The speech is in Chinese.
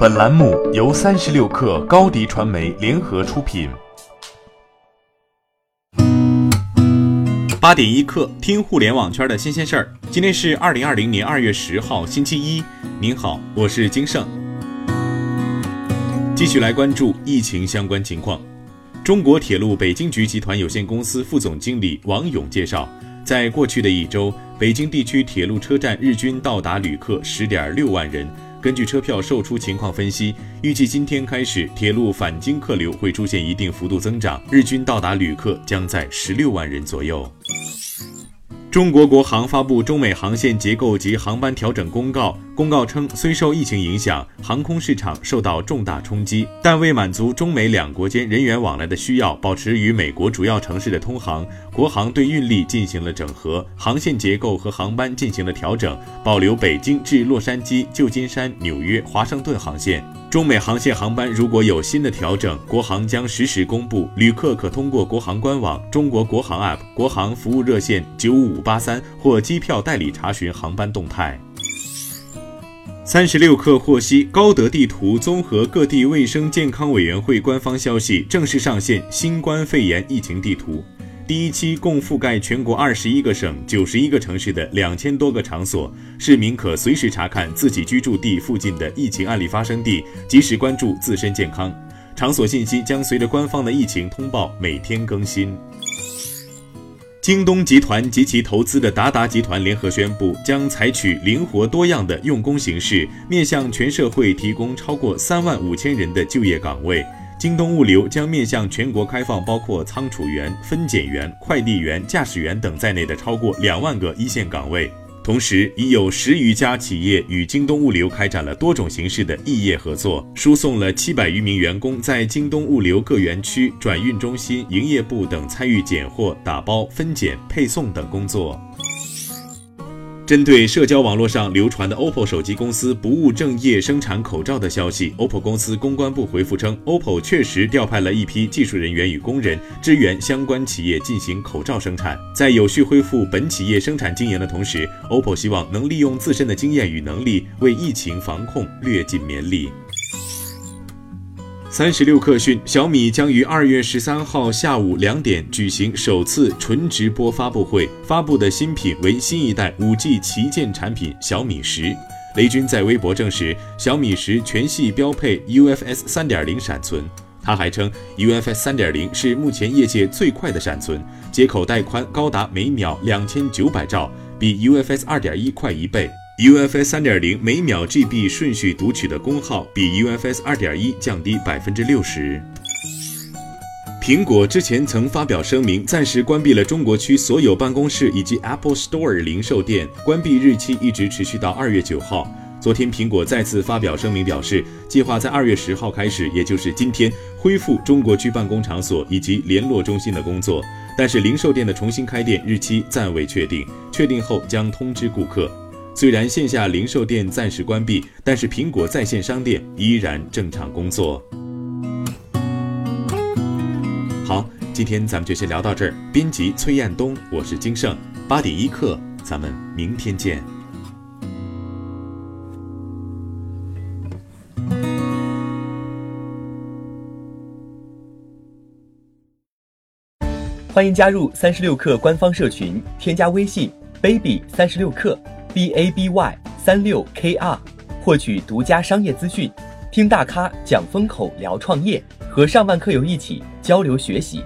本栏目由三十六氪高低传媒联合出品。八点一刻，听互联网圈的新鲜事儿。今天是二零二零年二月十号，星期一。您好，我是金盛。继续来关注疫情相关情况。中国铁路北京局集团有限公司副总经理王勇介绍，在过去的一周，北京地区铁路车站日均到达旅客十点六万人。根据车票售出情况分析，预计今天开始，铁路返京客流会出现一定幅度增长，日均到达旅客将在十六万人左右。中国国航发布中美航线结构及航班调整公告。公告称，虽受疫情影响，航空市场受到重大冲击，但为满足中美两国间人员往来的需要，保持与美国主要城市的通航，国航对运力进行了整合，航线结构和航班进行了调整，保留北京至洛杉矶、旧金山、纽约、华盛顿航线。中美航线航班如果有新的调整，国航将实时公布，旅客可通过国航官网、中国国航 App、国航服务热线九五五八三或机票代理查询航班动态。三十六氪获悉，高德地图综合各地卫生健康委员会官方消息，正式上线新冠肺炎疫情地图。第一期共覆盖全国二十一个省、九十一个城市的两千多个场所，市民可随时查看自己居住地附近的疫情案例发生地，及时关注自身健康。场所信息将随着官方的疫情通报每天更新。京东集团及其投资的达达集团联合宣布，将采取灵活多样的用工形式，面向全社会提供超过三万五千人的就业岗位。京东物流将面向全国开放包括仓储员、分拣员、快递员、驾驶员等在内的超过两万个一线岗位。同时，已有十余家企业与京东物流开展了多种形式的异业合作，输送了七百余名员工在京东物流各园区、转运中心、营业部等参与拣货、打包、分拣、配送等工作。针对社交网络上流传的 OPPO 手机公司不务正业生产口罩的消息，OPPO 公司公关部回复称，OPPO 确实调派了一批技术人员与工人支援相关企业进行口罩生产。在有序恢复本企业生产经营的同时，OPPO 希望能利用自身的经验与能力，为疫情防控略尽绵力。三十六氪讯，小米将于二月十三号下午两点举行首次纯直播发布会，发布的新品为新一代五 G 旗舰产品小米十。雷军在微博证实，小米十全系标配 UFS 三点零闪存。他还称，UFS 三点零是目前业界最快的闪存，接口带宽高达每秒两千九百兆，比 UFS 二点一快一倍。UFS 三点零每秒 GB 顺序读取的功耗比 UFS 二点一降低百分之六十。苹果之前曾发表声明，暂时关闭了中国区所有办公室以及 Apple Store 零售店，关闭日期一直持续到二月九号。昨天，苹果再次发表声明，表示计划在二月十号开始，也就是今天恢复中国区办公场所以及联络中心的工作，但是零售店的重新开店日期暂未确定，确定后将通知顾客。虽然线下零售店暂时关闭，但是苹果在线商店依然正常工作。好，今天咱们就先聊到这儿。编辑崔彦东，我是金盛，八点一刻，咱们明天见。欢迎加入三十六氪官方社群，添加微信 baby 三十六氪。B a b y 三六 k r 获取独家商业资讯，听大咖讲风口，聊创业，和上万客友一起交流学习。